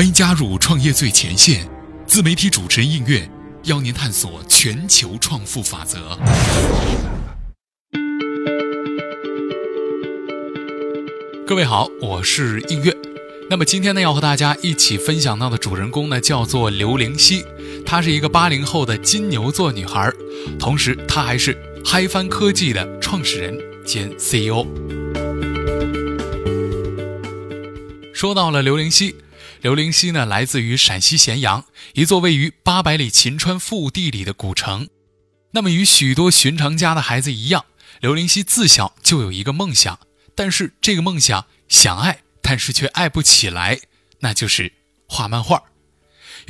欢迎加入创业最前线，自媒体主持人应月邀您探索全球创富法则。各位好，我是应月。那么今天呢，要和大家一起分享到的主人公呢，叫做刘灵犀，她是一个八零后的金牛座女孩，同时她还是嗨翻科技的创始人兼 CEO。说到了刘灵犀。刘灵溪呢，来自于陕西咸阳，一座位于八百里秦川腹地里的古城。那么，与许多寻常家的孩子一样，刘灵溪自小就有一个梦想，但是这个梦想想爱，但是却爱不起来，那就是画漫画。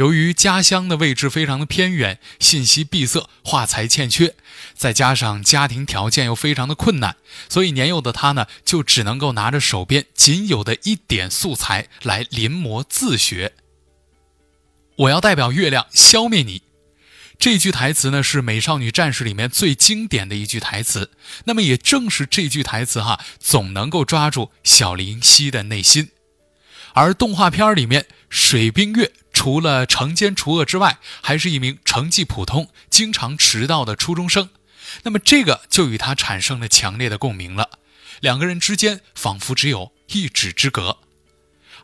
由于家乡的位置非常的偏远，信息闭塞，画材欠缺，再加上家庭条件又非常的困难，所以年幼的他呢，就只能够拿着手边仅有的一点素材来临摹自学。我要代表月亮消灭你，这句台词呢是《美少女战士》里面最经典的一句台词。那么也正是这句台词哈，总能够抓住小林夕的内心。而动画片里面水冰月。除了惩奸除恶之外，还是一名成绩普通、经常迟到的初中生。那么，这个就与他产生了强烈的共鸣了。两个人之间仿佛只有一指之隔。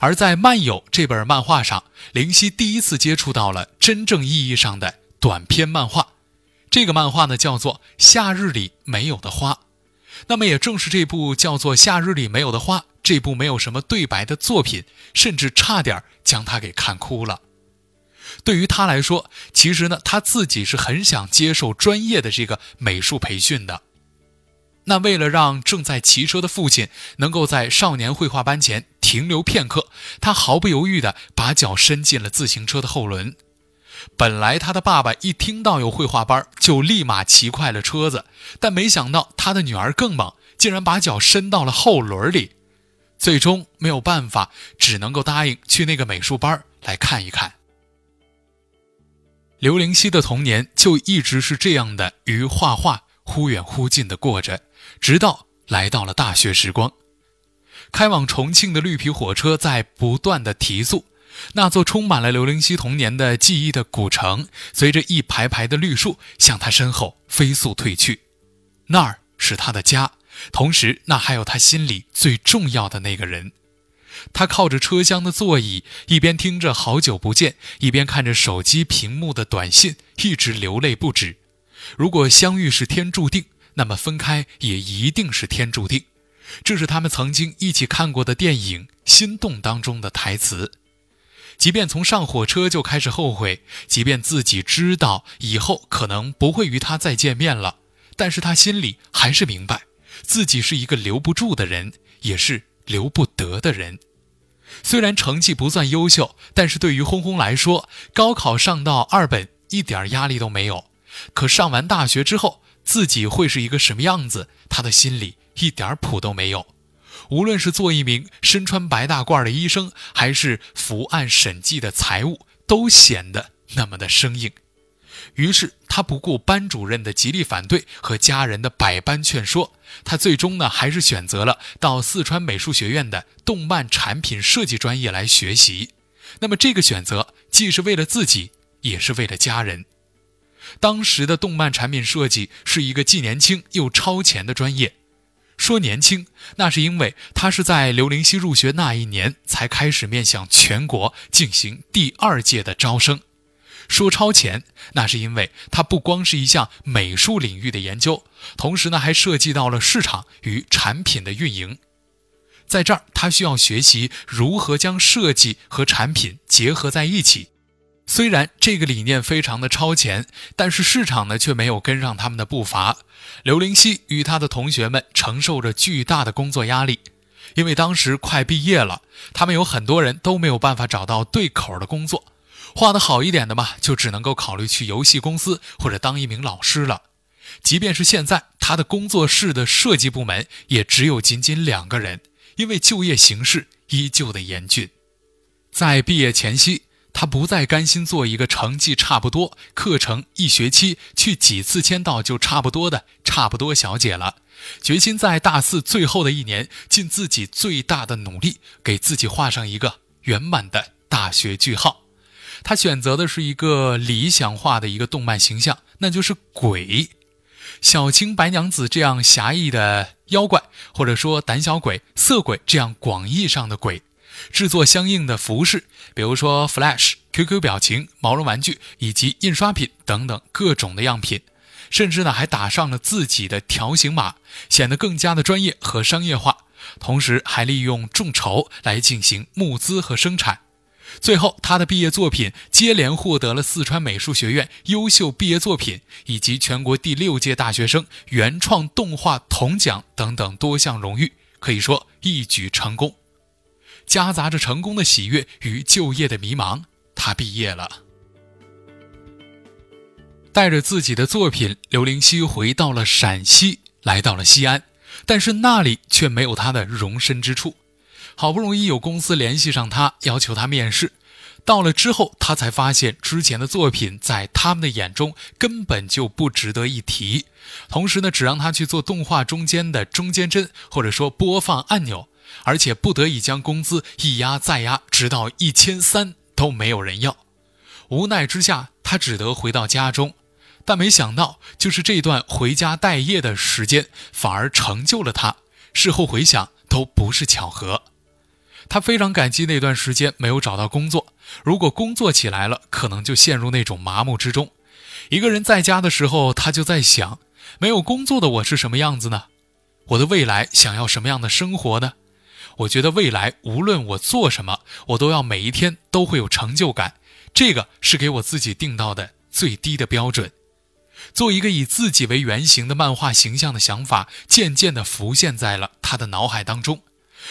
而在《漫友》这本漫画上，灵犀第一次接触到了真正意义上的短篇漫画。这个漫画呢，叫做《夏日里没有的花》。那么，也正是这部叫做《夏日里没有的花》这部没有什么对白的作品，甚至差点将他给看哭了。对于他来说，其实呢，他自己是很想接受专业的这个美术培训的。那为了让正在骑车的父亲能够在少年绘画班前停留片刻，他毫不犹豫地把脚伸进了自行车的后轮。本来他的爸爸一听到有绘画班，就立马骑快了车子，但没想到他的女儿更猛，竟然把脚伸到了后轮里。最终没有办法，只能够答应去那个美术班来看一看。刘灵溪的童年就一直是这样的，与画画忽远忽近的过着，直到来到了大学时光。开往重庆的绿皮火车在不断的提速，那座充满了刘灵溪童年的记忆的古城，随着一排排的绿树向他身后飞速退去。那儿是他的家，同时那还有他心里最重要的那个人。他靠着车厢的座椅，一边听着《好久不见》，一边看着手机屏幕的短信，一直流泪不止。如果相遇是天注定，那么分开也一定是天注定。这是他们曾经一起看过的电影《心动》当中的台词。即便从上火车就开始后悔，即便自己知道以后可能不会与他再见面了，但是他心里还是明白，自己是一个留不住的人，也是留不得的人。虽然成绩不算优秀，但是对于轰轰来说，高考上到二本一点压力都没有。可上完大学之后，自己会是一个什么样子，他的心里一点谱都没有。无论是做一名身穿白大褂的医生，还是伏案审计的财务，都显得那么的生硬。于是他不顾班主任的极力反对和家人的百般劝说，他最终呢还是选择了到四川美术学院的动漫产品设计专业来学习。那么这个选择既是为了自己，也是为了家人。当时的动漫产品设计是一个既年轻又超前的专业。说年轻，那是因为他是在刘灵犀入学那一年才开始面向全国进行第二届的招生。说超前，那是因为它不光是一项美术领域的研究，同时呢还涉及到了市场与产品的运营。在这儿，他需要学习如何将设计和产品结合在一起。虽然这个理念非常的超前，但是市场呢却没有跟上他们的步伐。刘灵溪与他的同学们承受着巨大的工作压力，因为当时快毕业了，他们有很多人都没有办法找到对口的工作。画的好一点的嘛，就只能够考虑去游戏公司或者当一名老师了。即便是现在，他的工作室的设计部门也只有仅仅两个人，因为就业形势依旧的严峻。在毕业前夕，他不再甘心做一个成绩差不多、课程一学期去几次签到就差不多的差不多小姐了，决心在大四最后的一年尽自己最大的努力，给自己画上一个圆满的。大学句号。他选择的是一个理想化的一个动漫形象，那就是鬼。小青白娘子这样狭义的妖怪，或者说胆小鬼、色鬼这样广义上的鬼，制作相应的服饰，比如说 Flash、QQ 表情、毛绒玩具以及印刷品等等各种的样品，甚至呢还打上了自己的条形码，显得更加的专业和商业化。同时还利用众筹来进行募资和生产。最后，他的毕业作品接连获得了四川美术学院优秀毕业作品以及全国第六届大学生原创动画铜奖等等多项荣誉，可以说一举成功。夹杂着成功的喜悦与就业的迷茫，他毕业了，带着自己的作品，刘灵溪回到了陕西，来到了西安，但是那里却没有他的容身之处。好不容易有公司联系上他，要求他面试，到了之后，他才发现之前的作品在他们的眼中根本就不值得一提。同时呢，只让他去做动画中间的中间帧，或者说播放按钮，而且不得已将工资一压再压，直到一千三都没有人要。无奈之下，他只得回到家中，但没想到，就是这段回家待业的时间，反而成就了他。事后回想，都不是巧合。他非常感激那段时间没有找到工作，如果工作起来了，可能就陷入那种麻木之中。一个人在家的时候，他就在想：没有工作的我是什么样子呢？我的未来想要什么样的生活呢？我觉得未来无论我做什么，我都要每一天都会有成就感，这个是给我自己定到的最低的标准。做一个以自己为原型的漫画形象的想法，渐渐地浮现在了他的脑海当中。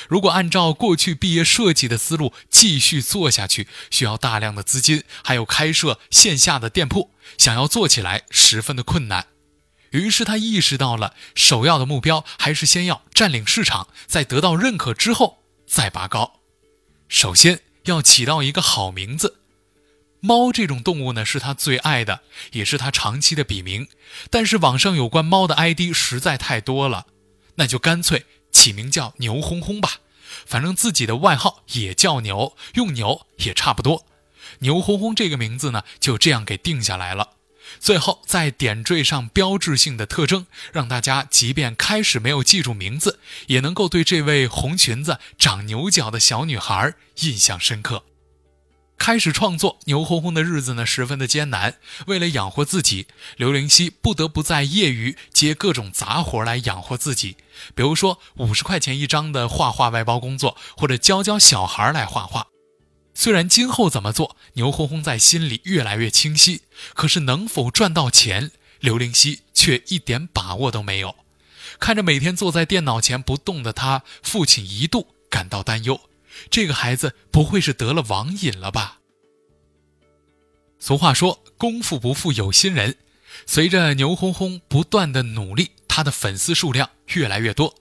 如果按照过去毕业设计的思路继续做下去，需要大量的资金，还有开设线下的店铺，想要做起来十分的困难。于是他意识到了，首要的目标还是先要占领市场，在得到认可之后再拔高。首先要起到一个好名字，猫这种动物呢是他最爱的，也是他长期的笔名。但是网上有关猫的 ID 实在太多了，那就干脆。起名叫牛轰轰吧，反正自己的外号也叫牛，用牛也差不多。牛轰轰这个名字呢，就这样给定下来了。最后再点缀上标志性的特征，让大家即便开始没有记住名字，也能够对这位红裙子、长牛角的小女孩印象深刻。开始创作牛哄哄的日子呢，十分的艰难。为了养活自己，刘灵溪不得不在业余接各种杂活来养活自己。比如说五十块钱一张的画画外包工作，或者教教小孩来画画。虽然今后怎么做，牛哄哄在心里越来越清晰，可是能否赚到钱，刘灵溪却一点把握都没有。看着每天坐在电脑前不动的他，父亲一度感到担忧。这个孩子不会是得了网瘾了吧？俗话说“功夫不负有心人”，随着牛哄哄不断的努力，他的粉丝数量越来越多，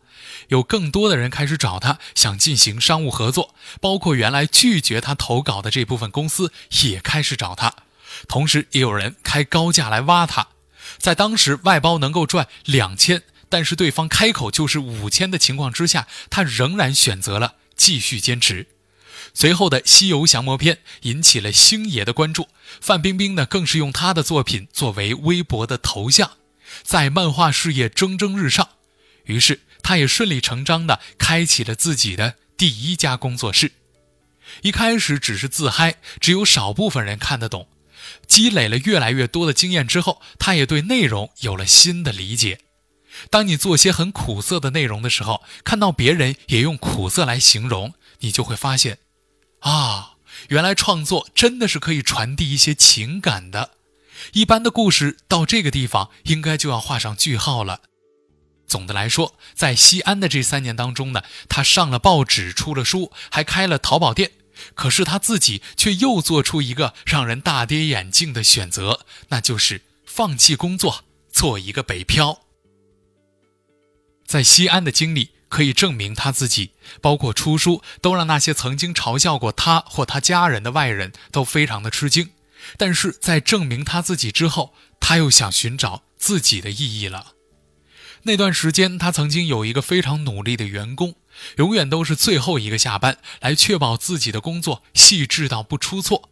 有更多的人开始找他，想进行商务合作，包括原来拒绝他投稿的这部分公司也开始找他，同时也有人开高价来挖他。在当时外包能够赚两千，但是对方开口就是五千的情况之下，他仍然选择了。继续坚持，随后的《西游降魔篇》引起了星爷的关注，范冰冰呢更是用他的作品作为微博的头像，在漫画事业蒸蒸日上。于是，他也顺理成章地开启了自己的第一家工作室。一开始只是自嗨，只有少部分人看得懂。积累了越来越多的经验之后，他也对内容有了新的理解。当你做些很苦涩的内容的时候，看到别人也用苦涩来形容，你就会发现，啊，原来创作真的是可以传递一些情感的。一般的故事到这个地方应该就要画上句号了。总的来说，在西安的这三年当中呢，他上了报纸，出了书，还开了淘宝店。可是他自己却又做出一个让人大跌眼镜的选择，那就是放弃工作，做一个北漂。在西安的经历可以证明他自己，包括出书，都让那些曾经嘲笑过他或他家人的外人都非常的吃惊。但是在证明他自己之后，他又想寻找自己的意义了。那段时间，他曾经有一个非常努力的员工，永远都是最后一个下班，来确保自己的工作细致到不出错。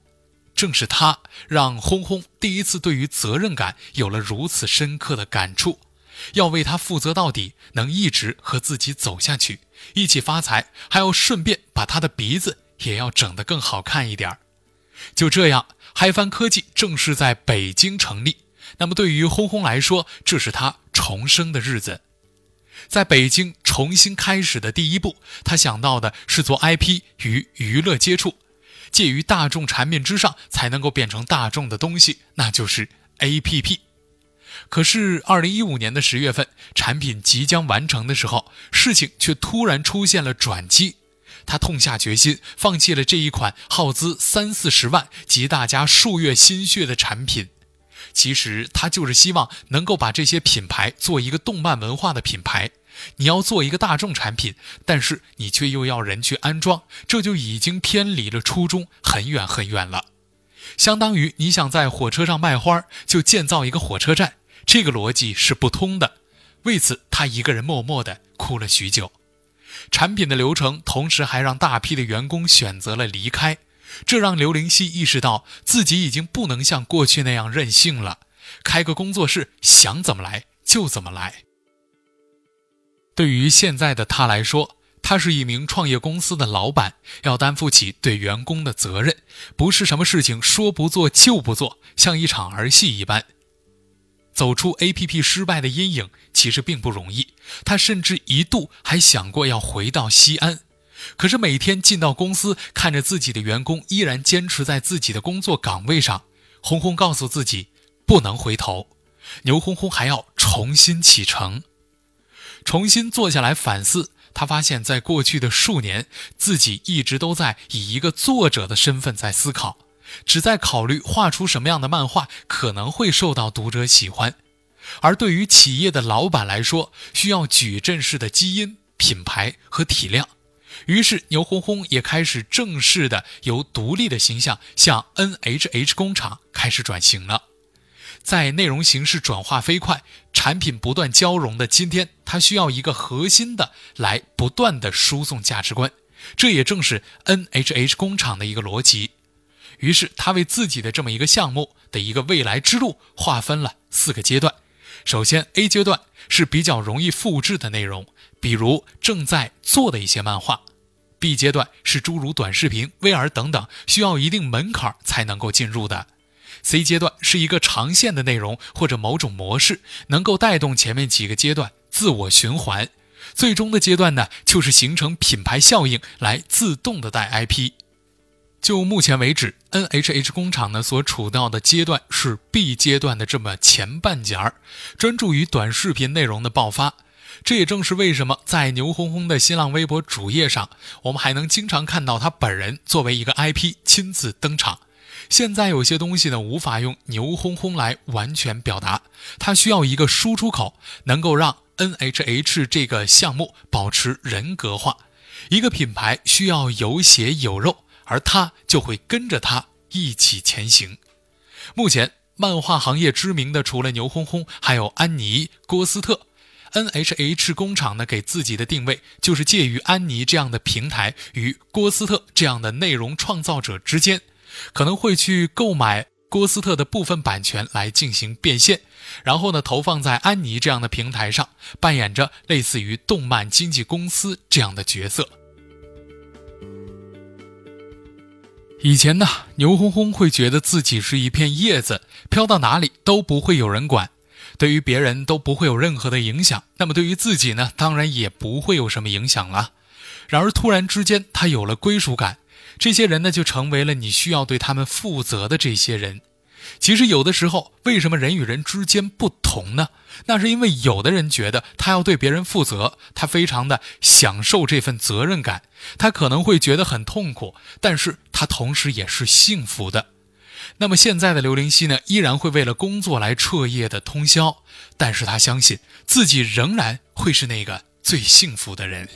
正是他让轰轰第一次对于责任感有了如此深刻的感触，要为他负责到底，能一直和自己走下去，一起发财，还要顺便把他的鼻子也要整得更好看一点就这样，嗨翻科技正式在北京成立。那么对于轰轰来说，这是他重生的日子，在北京重新开始的第一步，他想到的是做 IP 与娱乐接触，介于大众产品之上，才能够变成大众的东西，那就是 APP。可是，二零一五年的十月份，产品即将完成的时候，事情却突然出现了转机，他痛下决心，放弃了这一款耗资三四十万、集大家数月心血的产品。其实他就是希望能够把这些品牌做一个动漫文化的品牌。你要做一个大众产品，但是你却又要人去安装，这就已经偏离了初衷很远很远了。相当于你想在火车上卖花，就建造一个火车站，这个逻辑是不通的。为此，他一个人默默地哭了许久。产品的流程，同时还让大批的员工选择了离开。这让刘灵溪意识到自己已经不能像过去那样任性了，开个工作室想怎么来就怎么来。对于现在的他来说，他是一名创业公司的老板，要担负起对员工的责任，不是什么事情说不做就不做，像一场儿戏一般。走出 APP 失败的阴影其实并不容易，他甚至一度还想过要回到西安。可是每天进到公司，看着自己的员工依然坚持在自己的工作岗位上，红红告诉自己不能回头，牛红红还要重新启程，重新坐下来反思。他发现，在过去的数年，自己一直都在以一个作者的身份在思考，只在考虑画出什么样的漫画可能会受到读者喜欢。而对于企业的老板来说，需要矩阵式的基因、品牌和体量。于是，牛哄哄也开始正式的由独立的形象向 NHH 工厂开始转型了。在内容形式转化飞快、产品不断交融的今天，它需要一个核心的来不断的输送价值观。这也正是 NHH 工厂的一个逻辑。于是，他为自己的这么一个项目的一个未来之路划分了四个阶段。首先，A 阶段是比较容易复制的内容，比如正在做的一些漫画。B 阶段是诸如短视频、VR 等等，需要一定门槛才能够进入的。C 阶段是一个长线的内容或者某种模式，能够带动前面几个阶段自我循环。最终的阶段呢，就是形成品牌效应来自动的带 IP。就目前为止，NHH 工厂呢所处到的阶段是 B 阶段的这么前半截儿，专注于短视频内容的爆发。这也正是为什么在牛哄哄的新浪微博主页上，我们还能经常看到他本人作为一个 IP 亲自登场。现在有些东西呢，无法用牛哄哄来完全表达，它需要一个输出口，能够让 NHH 这个项目保持人格化。一个品牌需要有血有肉，而他就会跟着他一起前行。目前，漫画行业知名的除了牛轰轰，还有安妮、郭斯特。NHH 工厂呢，给自己的定位就是介于安妮这样的平台与郭斯特这样的内容创造者之间，可能会去购买郭斯特的部分版权来进行变现，然后呢投放在安妮这样的平台上，扮演着类似于动漫经纪公司这样的角色。以前呢，牛哄哄会觉得自己是一片叶子，飘到哪里都不会有人管。对于别人都不会有任何的影响，那么对于自己呢，当然也不会有什么影响了。然而突然之间，他有了归属感，这些人呢，就成为了你需要对他们负责的这些人。其实有的时候，为什么人与人之间不同呢？那是因为有的人觉得他要对别人负责，他非常的享受这份责任感，他可能会觉得很痛苦，但是他同时也是幸福的。那么现在的刘灵溪呢，依然会为了工作来彻夜的通宵，但是他相信自己仍然会是那个最幸福的人。